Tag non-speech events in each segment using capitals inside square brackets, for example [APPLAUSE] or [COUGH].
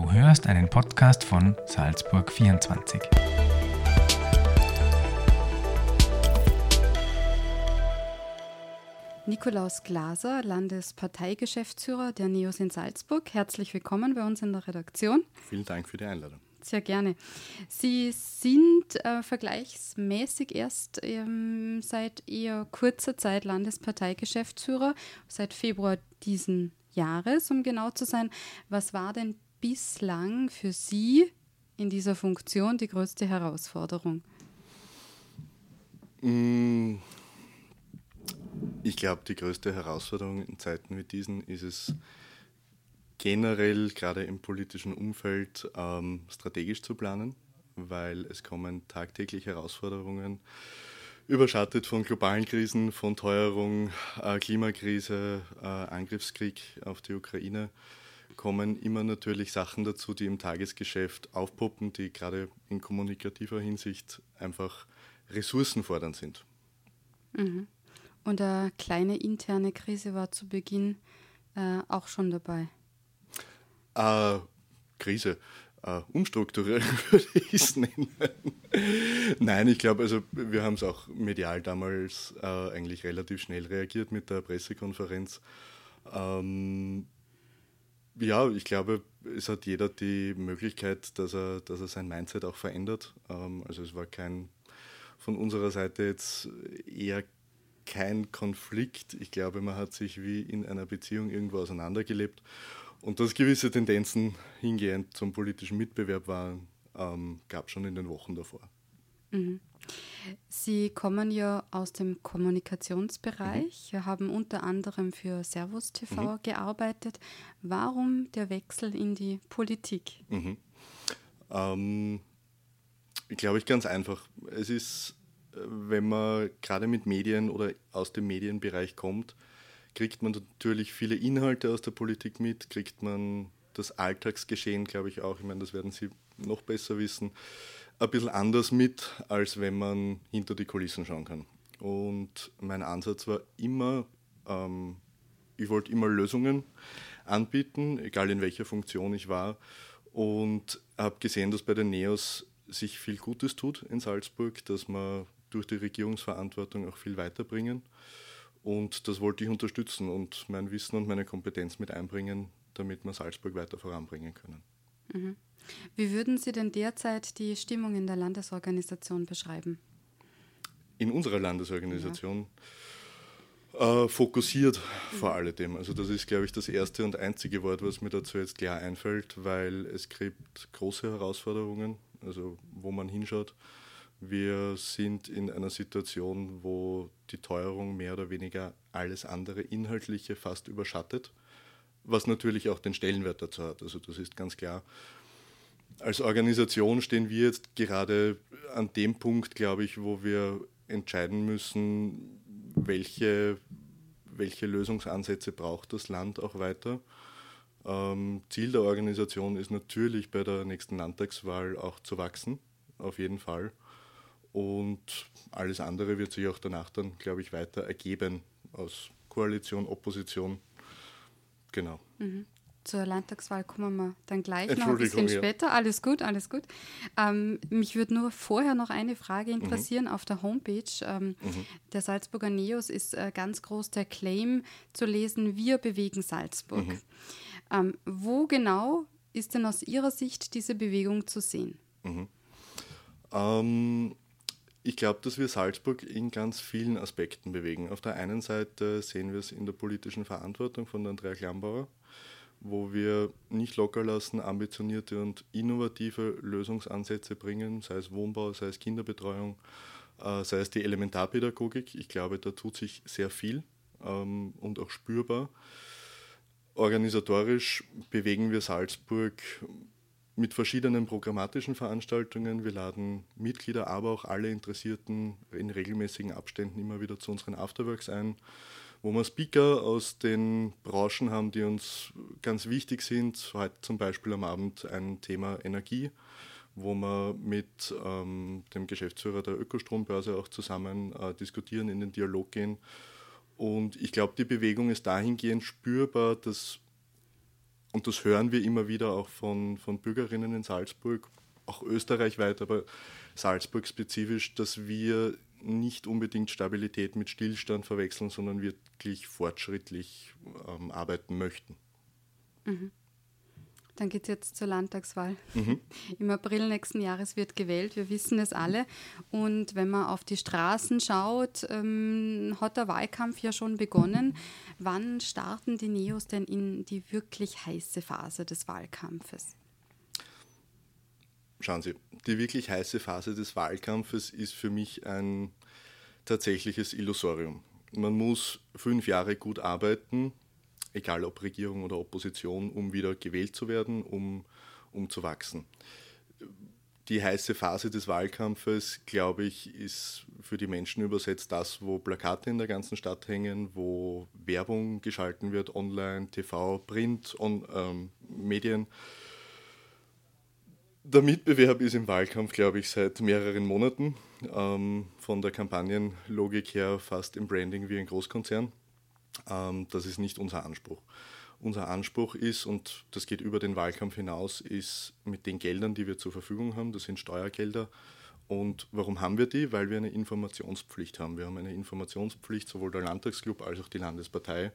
Du hörst einen Podcast von Salzburg 24. Nikolaus Glaser, Landesparteigeschäftsführer der NEOS in Salzburg. Herzlich willkommen bei uns in der Redaktion. Vielen Dank für die Einladung. Sehr gerne. Sie sind äh, vergleichsmäßig erst ähm, seit eher kurzer Zeit Landesparteigeschäftsführer, seit Februar diesen Jahres, um genau zu sein. Was war denn bislang für Sie in dieser Funktion die größte Herausforderung? Mm, ich glaube, die größte Herausforderung in Zeiten wie diesen ist es generell, gerade im politischen Umfeld, ähm, strategisch zu planen, weil es kommen tagtäglich Herausforderungen, überschattet von globalen Krisen, von Teuerung, äh, Klimakrise, äh, Angriffskrieg auf die Ukraine kommen immer natürlich Sachen dazu, die im Tagesgeschäft aufpoppen, die gerade in kommunikativer Hinsicht einfach ressourcenfordernd sind. Mhm. Und eine kleine interne Krise war zu Beginn äh, auch schon dabei. Äh, Krise. Uh, umstrukturieren [LAUGHS] würde ich es nennen. Nein, ich glaube, also wir haben es auch medial damals uh, eigentlich relativ schnell reagiert mit der Pressekonferenz. Ähm, ja, ich glaube, es hat jeder die Möglichkeit, dass er, dass er sein Mindset auch verändert. Ähm, also es war kein von unserer Seite jetzt eher kein Konflikt. Ich glaube, man hat sich wie in einer Beziehung irgendwo auseinandergelebt. Und dass gewisse Tendenzen hingehend zum politischen Mitbewerb waren, ähm, gab es schon in den Wochen davor. Mhm. Sie kommen ja aus dem Kommunikationsbereich, mhm. haben unter anderem für Servus TV mhm. gearbeitet. Warum der Wechsel in die Politik? Mhm. Ähm, Glaube ich ganz einfach. Es ist, wenn man gerade mit Medien oder aus dem Medienbereich kommt, kriegt man natürlich viele Inhalte aus der Politik mit, kriegt man das Alltagsgeschehen, glaube ich auch. Ich meine, das werden Sie noch besser wissen ein bisschen anders mit, als wenn man hinter die Kulissen schauen kann. Und mein Ansatz war immer, ähm, ich wollte immer Lösungen anbieten, egal in welcher Funktion ich war. Und habe gesehen, dass bei den NEOS sich viel Gutes tut in Salzburg, dass wir durch die Regierungsverantwortung auch viel weiterbringen. Und das wollte ich unterstützen und mein Wissen und meine Kompetenz mit einbringen, damit wir Salzburg weiter voranbringen können. Mhm. Wie würden Sie denn derzeit die Stimmung in der Landesorganisation beschreiben? In unserer Landesorganisation ja. äh, fokussiert vor alledem. Also das ist, glaube ich, das erste und einzige Wort, was mir dazu jetzt klar einfällt, weil es gibt große Herausforderungen, also wo man hinschaut. Wir sind in einer Situation, wo die Teuerung mehr oder weniger alles andere Inhaltliche fast überschattet, was natürlich auch den Stellenwert dazu hat. Also das ist ganz klar als Organisation stehen wir jetzt gerade an dem Punkt, glaube ich, wo wir entscheiden müssen, welche, welche Lösungsansätze braucht das Land auch weiter. Ähm, Ziel der Organisation ist natürlich bei der nächsten Landtagswahl auch zu wachsen, auf jeden Fall. Und alles andere wird sich auch danach dann, glaube ich, weiter ergeben aus Koalition, Opposition. Genau. Mhm. Zur Landtagswahl kommen wir dann gleich noch ein bisschen ja. später. Alles gut, alles gut. Ähm, mich würde nur vorher noch eine Frage interessieren. Mhm. Auf der Homepage ähm, mhm. der Salzburger Neos ist äh, ganz groß der Claim zu lesen, wir bewegen Salzburg. Mhm. Ähm, wo genau ist denn aus Ihrer Sicht diese Bewegung zu sehen? Mhm. Ähm, ich glaube, dass wir Salzburg in ganz vielen Aspekten bewegen. Auf der einen Seite sehen wir es in der politischen Verantwortung von Andrea Klambauer wo wir nicht locker lassen, ambitionierte und innovative Lösungsansätze bringen, sei es Wohnbau, sei es Kinderbetreuung, äh, sei es die Elementarpädagogik. Ich glaube, da tut sich sehr viel ähm, und auch spürbar. Organisatorisch bewegen wir Salzburg mit verschiedenen programmatischen Veranstaltungen. Wir laden Mitglieder, aber auch alle Interessierten in regelmäßigen Abständen immer wieder zu unseren Afterworks ein wo wir Speaker aus den Branchen haben, die uns ganz wichtig sind. Heute zum Beispiel am Abend ein Thema Energie, wo wir mit ähm, dem Geschäftsführer der Ökostrombörse auch zusammen äh, diskutieren, in den Dialog gehen. Und ich glaube, die Bewegung ist dahingehend spürbar, dass und das hören wir immer wieder auch von, von Bürgerinnen in Salzburg, auch österreichweit, aber Salzburg spezifisch, dass wir nicht unbedingt Stabilität mit Stillstand verwechseln, sondern wirklich fortschrittlich ähm, arbeiten möchten. Mhm. Dann geht es jetzt zur Landtagswahl. Mhm. [LAUGHS] Im April nächsten Jahres wird gewählt, wir wissen es alle. Und wenn man auf die Straßen schaut, ähm, hat der Wahlkampf ja schon begonnen. Wann starten die Neos denn in die wirklich heiße Phase des Wahlkampfes? Schauen Sie, die wirklich heiße Phase des Wahlkampfes ist für mich ein tatsächliches Illusorium. Man muss fünf Jahre gut arbeiten, egal ob Regierung oder Opposition, um wieder gewählt zu werden, um, um zu wachsen. Die heiße Phase des Wahlkampfes, glaube ich, ist für die Menschen übersetzt das, wo Plakate in der ganzen Stadt hängen, wo Werbung geschalten wird, online, TV, Print, on, ähm, Medien. Der Mitbewerb ist im Wahlkampf, glaube ich, seit mehreren Monaten. Ähm, von der Kampagnenlogik her fast im Branding wie ein Großkonzern. Ähm, das ist nicht unser Anspruch. Unser Anspruch ist, und das geht über den Wahlkampf hinaus, ist mit den Geldern, die wir zur Verfügung haben, das sind Steuergelder. Und warum haben wir die? Weil wir eine Informationspflicht haben. Wir haben eine Informationspflicht, sowohl der Landtagsclub als auch die Landespartei,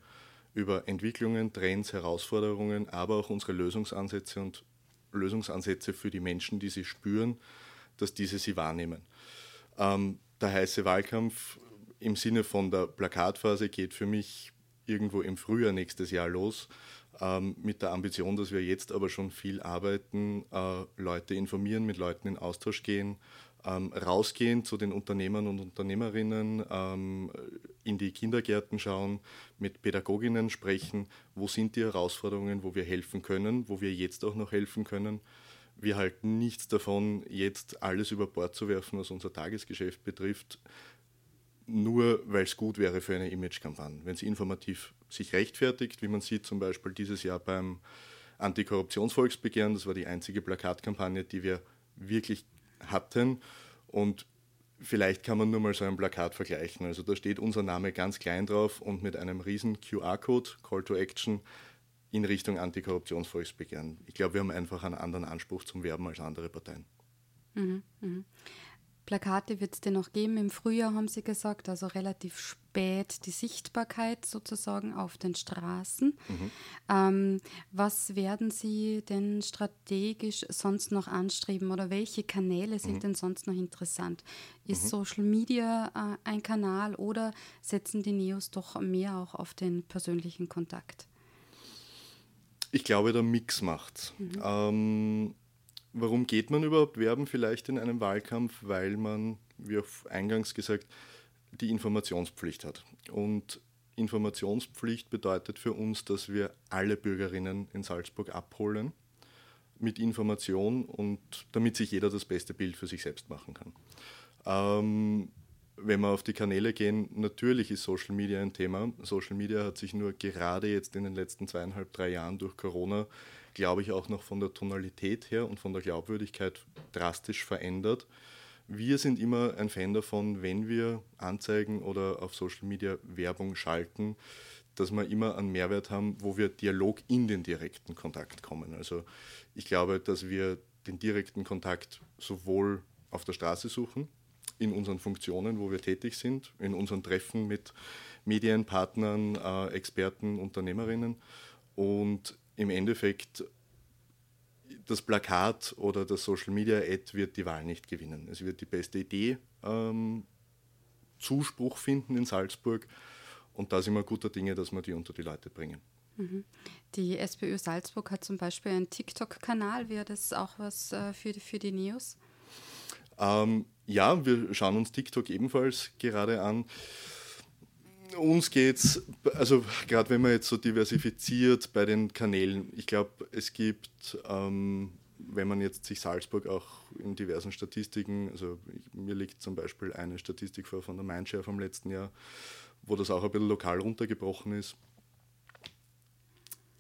über Entwicklungen, Trends, Herausforderungen, aber auch unsere Lösungsansätze und Lösungsansätze für die Menschen, die sie spüren, dass diese sie wahrnehmen. Ähm, der heiße Wahlkampf im Sinne von der Plakatphase geht für mich irgendwo im Frühjahr nächstes Jahr los, ähm, mit der Ambition, dass wir jetzt aber schon viel arbeiten, äh, Leute informieren, mit Leuten in Austausch gehen, ähm, rausgehen zu den Unternehmern und Unternehmerinnen, ähm, in die Kindergärten schauen, mit Pädagoginnen sprechen, wo sind die Herausforderungen, wo wir helfen können, wo wir jetzt auch noch helfen können. Wir halten nichts davon, jetzt alles über Bord zu werfen, was unser Tagesgeschäft betrifft nur weil es gut wäre für eine Imagekampagne. Wenn sie informativ sich rechtfertigt, wie man sieht zum Beispiel dieses Jahr beim Antikorruptionsvolksbegehren, das war die einzige Plakatkampagne, die wir wirklich hatten. Und vielleicht kann man nur mal so ein Plakat vergleichen. Also da steht unser Name ganz klein drauf und mit einem riesen QR-Code, Call to Action, in Richtung Antikorruptionsvolksbegehren. Ich glaube, wir haben einfach einen anderen Anspruch zum Werben als andere Parteien. Mhm, mh. Plakate wird es denn noch geben im Frühjahr, haben Sie gesagt, also relativ spät die Sichtbarkeit sozusagen auf den Straßen. Mhm. Ähm, was werden Sie denn strategisch sonst noch anstreben oder welche Kanäle sind mhm. denn sonst noch interessant? Ist mhm. Social Media äh, ein Kanal oder setzen die Neos doch mehr auch auf den persönlichen Kontakt? Ich glaube, der Mix macht. Mhm. Ähm, Warum geht man überhaupt werben vielleicht in einem Wahlkampf? Weil man, wie auch eingangs gesagt, die Informationspflicht hat. Und Informationspflicht bedeutet für uns, dass wir alle Bürgerinnen in Salzburg abholen mit Information und damit sich jeder das beste Bild für sich selbst machen kann. Ähm, wenn wir auf die Kanäle gehen, natürlich ist Social Media ein Thema. Social Media hat sich nur gerade jetzt in den letzten zweieinhalb, drei Jahren durch Corona glaube ich, auch noch von der Tonalität her und von der Glaubwürdigkeit drastisch verändert. Wir sind immer ein Fan davon, wenn wir Anzeigen oder auf Social Media Werbung schalten, dass wir immer einen Mehrwert haben, wo wir Dialog in den direkten Kontakt kommen. Also ich glaube, dass wir den direkten Kontakt sowohl auf der Straße suchen, in unseren Funktionen, wo wir tätig sind, in unseren Treffen mit Medienpartnern, äh, Experten, Unternehmerinnen und im Endeffekt das Plakat oder das Social Media Ad wird die Wahl nicht gewinnen. Es wird die beste Idee ähm, Zuspruch finden in Salzburg und da sind wir guter Dinge, dass wir die unter die Leute bringen. Mhm. Die SPÖ Salzburg hat zum Beispiel einen TikTok-Kanal. Wäre das auch was äh, für, die, für die Neos? Ähm, ja, wir schauen uns TikTok ebenfalls gerade an uns geht es, also gerade wenn man jetzt so diversifiziert bei den Kanälen, ich glaube, es gibt, ähm, wenn man jetzt sich Salzburg auch in diversen Statistiken, also mir liegt zum Beispiel eine Statistik vor von der Mindshare vom letzten Jahr, wo das auch ein bisschen lokal runtergebrochen ist.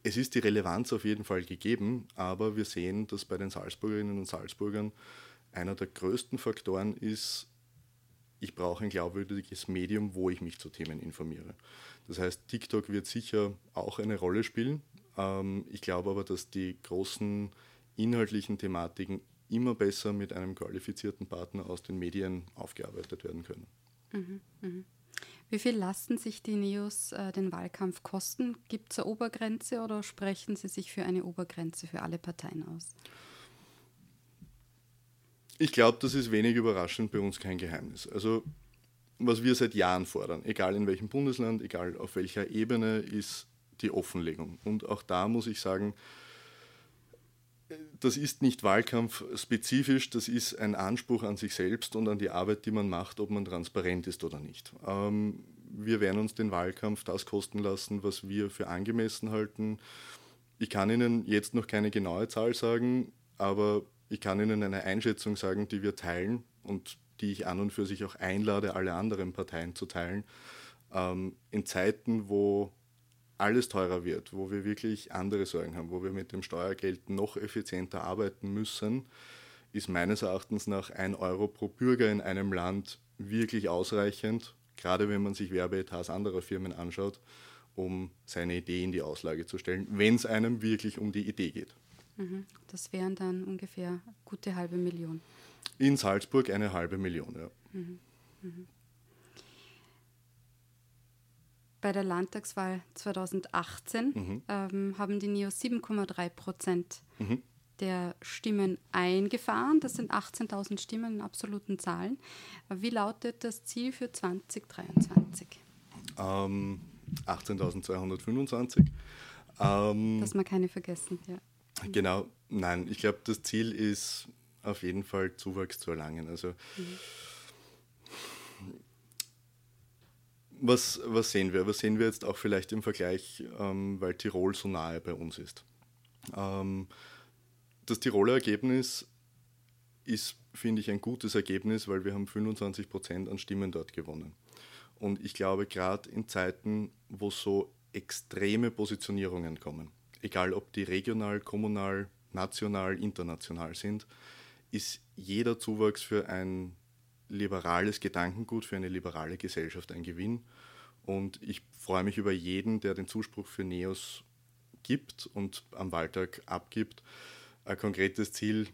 Es ist die Relevanz auf jeden Fall gegeben, aber wir sehen, dass bei den Salzburgerinnen und Salzburgern einer der größten Faktoren ist, ich brauche ein glaubwürdiges Medium, wo ich mich zu Themen informiere. Das heißt, TikTok wird sicher auch eine Rolle spielen, Ähm, ich glaube aber, dass die großen inhaltlichen Thematiken immer besser mit einem qualifizierten Partner aus den Medien aufgearbeitet werden können. Mhm, mh. Wie viel lassen sich die Neos äh, den Wahlkampf kosten? Gibt es eine Obergrenze oder sprechen Sie sich für eine Obergrenze für alle Parteien aus? Ich glaube, das ist wenig überraschend, bei uns kein Geheimnis. Also was wir seit Jahren fordern, egal in welchem Bundesland, egal auf welcher Ebene, ist die Offenlegung. Und auch da muss ich sagen, das ist nicht wahlkampfspezifisch, das ist ein Anspruch an sich selbst und an die Arbeit, die man macht, ob man transparent ist oder nicht. Ähm, wir werden uns den Wahlkampf das kosten lassen, was wir für angemessen halten. Ich kann Ihnen jetzt noch keine genaue Zahl sagen, aber ich kann Ihnen eine Einschätzung sagen, die wir teilen und die ich an und für sich auch einlade, alle anderen Parteien zu teilen. Ähm, in Zeiten, wo alles teurer wird, wo wir wirklich andere Sorgen haben, wo wir mit dem Steuergeld noch effizienter arbeiten müssen, ist meines Erachtens nach ein Euro pro Bürger in einem Land wirklich ausreichend, gerade wenn man sich Werbeetats anderer Firmen anschaut, um seine Idee in die Auslage zu stellen, wenn es einem wirklich um die Idee geht. Mhm. Das wären dann ungefähr gute halbe Million. In Salzburg eine halbe Million, ja. Mhm. Mhm. Bei der Landtagswahl 2018 mhm. ähm, haben die NEO 7,3 Prozent mhm. der Stimmen eingefahren. Das sind 18.000 Stimmen in absoluten Zahlen. Wie lautet das Ziel für 2023? Ähm, 18.225. Ähm, Dass wir keine vergessen, ja. Genau, nein, ich glaube, das Ziel ist auf jeden Fall Zuwachs zu erlangen. Also mhm. was, was sehen wir? Was sehen wir jetzt auch vielleicht im Vergleich, ähm, weil Tirol so nahe bei uns ist? Ähm, das Tiroler Ergebnis ist, finde ich, ein gutes Ergebnis, weil wir haben 25 Prozent an Stimmen dort gewonnen. Und ich glaube, gerade in Zeiten, wo so extreme Positionierungen kommen, egal ob die regional, kommunal, national, international sind, ist jeder Zuwachs für ein liberales Gedankengut, für eine liberale Gesellschaft ein Gewinn. Und ich freue mich über jeden, der den Zuspruch für NEOS gibt und am Wahltag abgibt. Ein konkretes Ziel,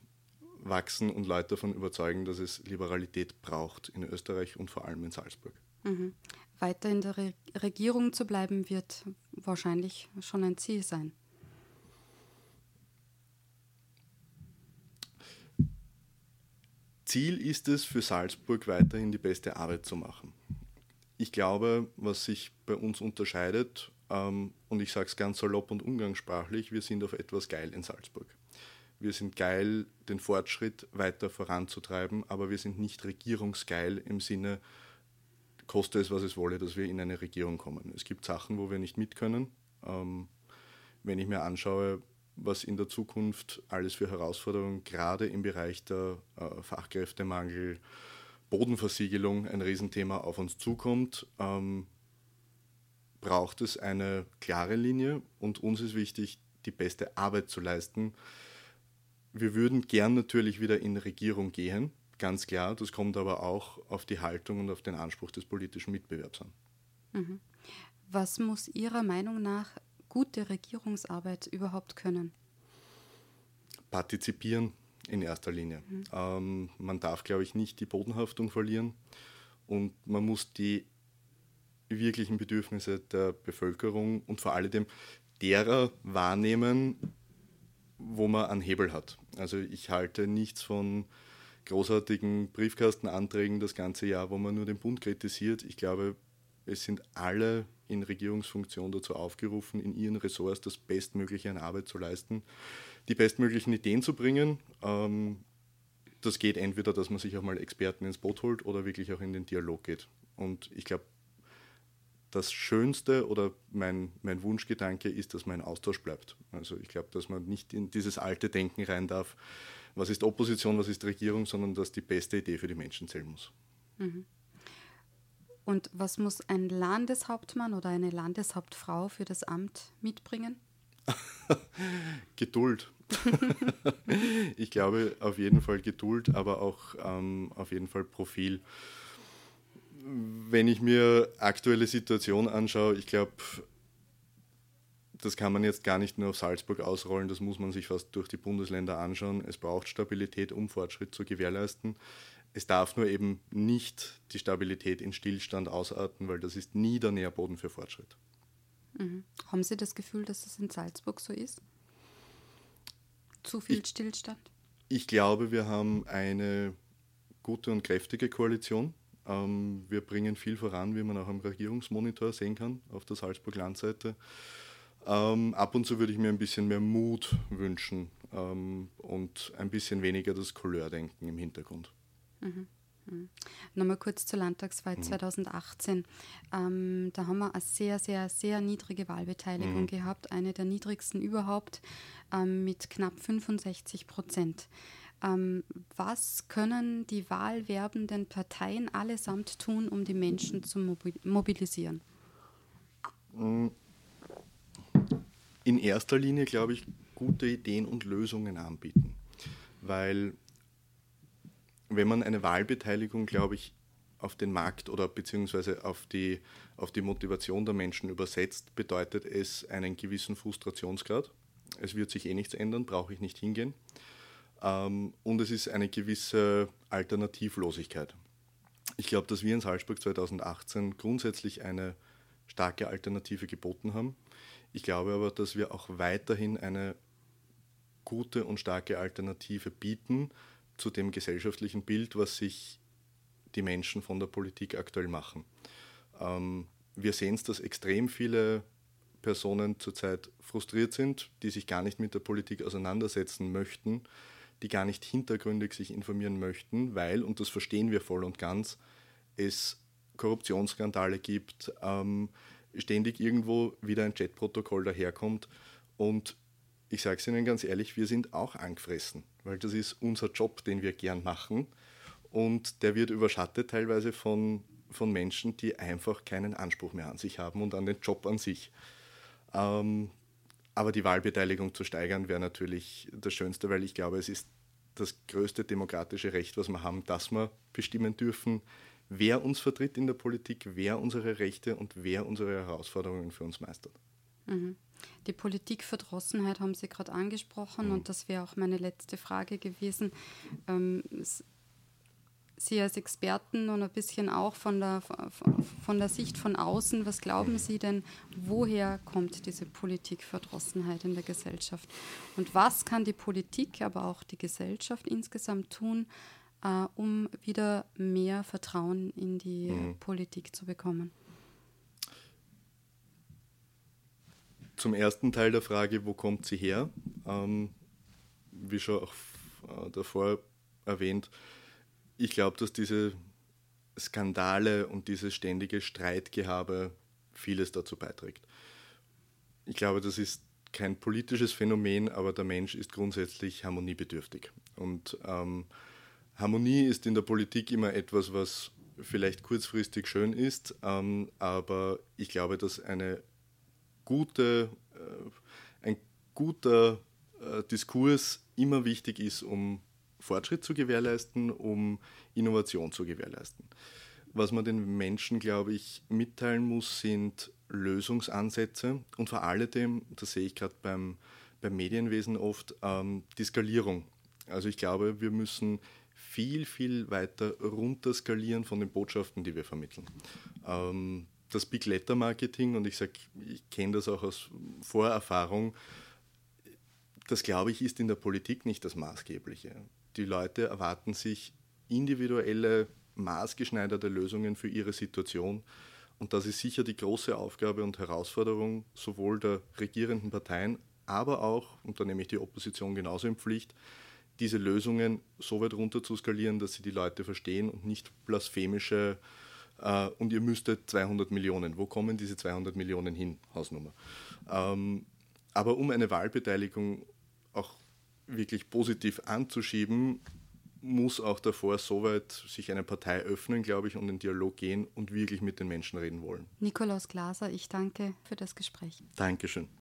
wachsen und Leute davon überzeugen, dass es Liberalität braucht in Österreich und vor allem in Salzburg. Mhm. Weiter in der Re Regierung zu bleiben, wird wahrscheinlich schon ein Ziel sein. Ziel ist es, für Salzburg weiterhin die beste Arbeit zu machen. Ich glaube, was sich bei uns unterscheidet, ähm, und ich sage es ganz salopp und umgangssprachlich, wir sind auf etwas geil in Salzburg. Wir sind geil, den Fortschritt weiter voranzutreiben, aber wir sind nicht regierungsgeil im Sinne, koste es, was es wolle, dass wir in eine Regierung kommen. Es gibt Sachen, wo wir nicht mit können. Ähm, wenn ich mir anschaue, was in der Zukunft alles für Herausforderungen gerade im Bereich der äh, Fachkräftemangel, Bodenversiegelung ein Riesenthema auf uns zukommt, ähm, braucht es eine klare Linie und uns ist wichtig, die beste Arbeit zu leisten. Wir würden gern natürlich wieder in Regierung gehen, ganz klar. Das kommt aber auch auf die Haltung und auf den Anspruch des politischen Mitbewerbs an. Mhm. Was muss Ihrer Meinung nach gute Regierungsarbeit überhaupt können? Partizipieren in erster Linie. Mhm. Ähm, man darf, glaube ich, nicht die Bodenhaftung verlieren und man muss die wirklichen Bedürfnisse der Bevölkerung und vor allem derer wahrnehmen, wo man einen Hebel hat. Also ich halte nichts von großartigen Briefkastenanträgen das ganze Jahr, wo man nur den Bund kritisiert. Ich glaube, es sind alle in Regierungsfunktion dazu aufgerufen, in ihren Ressorts das Bestmögliche an Arbeit zu leisten, die bestmöglichen Ideen zu bringen. Ähm, das geht entweder, dass man sich auch mal Experten ins Boot holt oder wirklich auch in den Dialog geht. Und ich glaube, das Schönste oder mein, mein Wunschgedanke ist, dass man in Austausch bleibt. Also ich glaube, dass man nicht in dieses alte Denken rein darf, was ist Opposition, was ist Regierung, sondern dass die beste Idee für die Menschen zählen muss. Mhm. Und was muss ein Landeshauptmann oder eine Landeshauptfrau für das Amt mitbringen? [LAUGHS] Geduld. [LAUGHS] ich glaube auf jeden Fall Geduld, aber auch ähm, auf jeden Fall Profil. Wenn ich mir aktuelle Situation anschaue, ich glaube, das kann man jetzt gar nicht nur auf Salzburg ausrollen, das muss man sich fast durch die Bundesländer anschauen. Es braucht Stabilität, um Fortschritt zu gewährleisten. Es darf nur eben nicht die Stabilität in Stillstand ausarten, weil das ist nie der Nährboden für Fortschritt. Mhm. Haben Sie das Gefühl, dass es in Salzburg so ist? Zu viel ich, Stillstand? Ich glaube, wir haben eine gute und kräftige Koalition. Ähm, wir bringen viel voran, wie man auch am Regierungsmonitor sehen kann, auf der Salzburg-Landseite. Ähm, ab und zu würde ich mir ein bisschen mehr Mut wünschen ähm, und ein bisschen weniger das Couleurdenken im Hintergrund. Mhm. Mhm. Nochmal kurz zur Landtagswahl mhm. 2018. Ähm, da haben wir eine sehr, sehr, sehr niedrige Wahlbeteiligung mhm. gehabt, eine der niedrigsten überhaupt ähm, mit knapp 65 Prozent. Ähm, was können die wahlwerbenden Parteien allesamt tun, um die Menschen zu mobilisieren? Mhm. In erster Linie, glaube ich, gute Ideen und Lösungen anbieten. Weil wenn man eine Wahlbeteiligung, glaube ich, auf den Markt oder beziehungsweise auf die, auf die Motivation der Menschen übersetzt, bedeutet es einen gewissen Frustrationsgrad. Es wird sich eh nichts ändern, brauche ich nicht hingehen. Ähm, und es ist eine gewisse Alternativlosigkeit. Ich glaube, dass wir in Salzburg 2018 grundsätzlich eine starke Alternative geboten haben. Ich glaube aber, dass wir auch weiterhin eine gute und starke Alternative bieten, zu dem gesellschaftlichen Bild, was sich die Menschen von der Politik aktuell machen. Ähm, wir sehen es, dass extrem viele Personen zurzeit frustriert sind, die sich gar nicht mit der Politik auseinandersetzen möchten, die gar nicht hintergründig sich informieren möchten, weil, und das verstehen wir voll und ganz, es Korruptionsskandale gibt, ähm, ständig irgendwo wieder ein Chatprotokoll daherkommt und ich sage es Ihnen ganz ehrlich, wir sind auch angefressen, weil das ist unser Job, den wir gern machen. Und der wird überschattet teilweise von, von Menschen, die einfach keinen Anspruch mehr an sich haben und an den Job an sich. Ähm, aber die Wahlbeteiligung zu steigern wäre natürlich das Schönste, weil ich glaube, es ist das größte demokratische Recht, was wir haben, dass wir bestimmen dürfen, wer uns vertritt in der Politik, wer unsere Rechte und wer unsere Herausforderungen für uns meistert. Mhm. Die Politikverdrossenheit haben Sie gerade angesprochen mhm. und das wäre auch meine letzte Frage gewesen. Ähm, Sie als Experten und ein bisschen auch von der, von der Sicht von außen, was glauben Sie denn, woher kommt diese Politikverdrossenheit in der Gesellschaft? Und was kann die Politik, aber auch die Gesellschaft insgesamt tun, äh, um wieder mehr Vertrauen in die mhm. Politik zu bekommen? Zum ersten Teil der Frage, wo kommt sie her? Ähm, wie schon auch äh, davor erwähnt, ich glaube, dass diese Skandale und dieses ständige Streitgehabe vieles dazu beiträgt. Ich glaube, das ist kein politisches Phänomen, aber der Mensch ist grundsätzlich harmoniebedürftig. Und ähm, Harmonie ist in der Politik immer etwas, was vielleicht kurzfristig schön ist, ähm, aber ich glaube, dass eine gute, äh, ein guter äh, Diskurs immer wichtig ist, um Fortschritt zu gewährleisten, um Innovation zu gewährleisten. Was man den Menschen, glaube ich, mitteilen muss, sind Lösungsansätze und vor allem, das sehe ich gerade beim, beim Medienwesen oft, ähm, die Skalierung. Also ich glaube, wir müssen viel, viel weiter runterskalieren von den Botschaften, die wir vermitteln. Ähm, das Big Letter Marketing, und ich sage, ich kenne das auch aus Vorerfahrung, das glaube ich ist in der Politik nicht das Maßgebliche. Die Leute erwarten sich individuelle, maßgeschneiderte Lösungen für ihre Situation. Und das ist sicher die große Aufgabe und Herausforderung sowohl der regierenden Parteien, aber auch, und da nehme ich die Opposition genauso in Pflicht, diese Lösungen so weit runter zu skalieren, dass sie die Leute verstehen und nicht blasphemische äh, und ihr müsstet 200 Millionen. Wo kommen diese 200 Millionen hin? Hausnummer. Ähm, aber um eine Wahlbeteiligung auch wirklich positiv anzuschieben, muss auch davor soweit sich eine Partei öffnen, glaube ich, und in Dialog gehen und wirklich mit den Menschen reden wollen. Nikolaus Glaser, ich danke für das Gespräch. Dankeschön.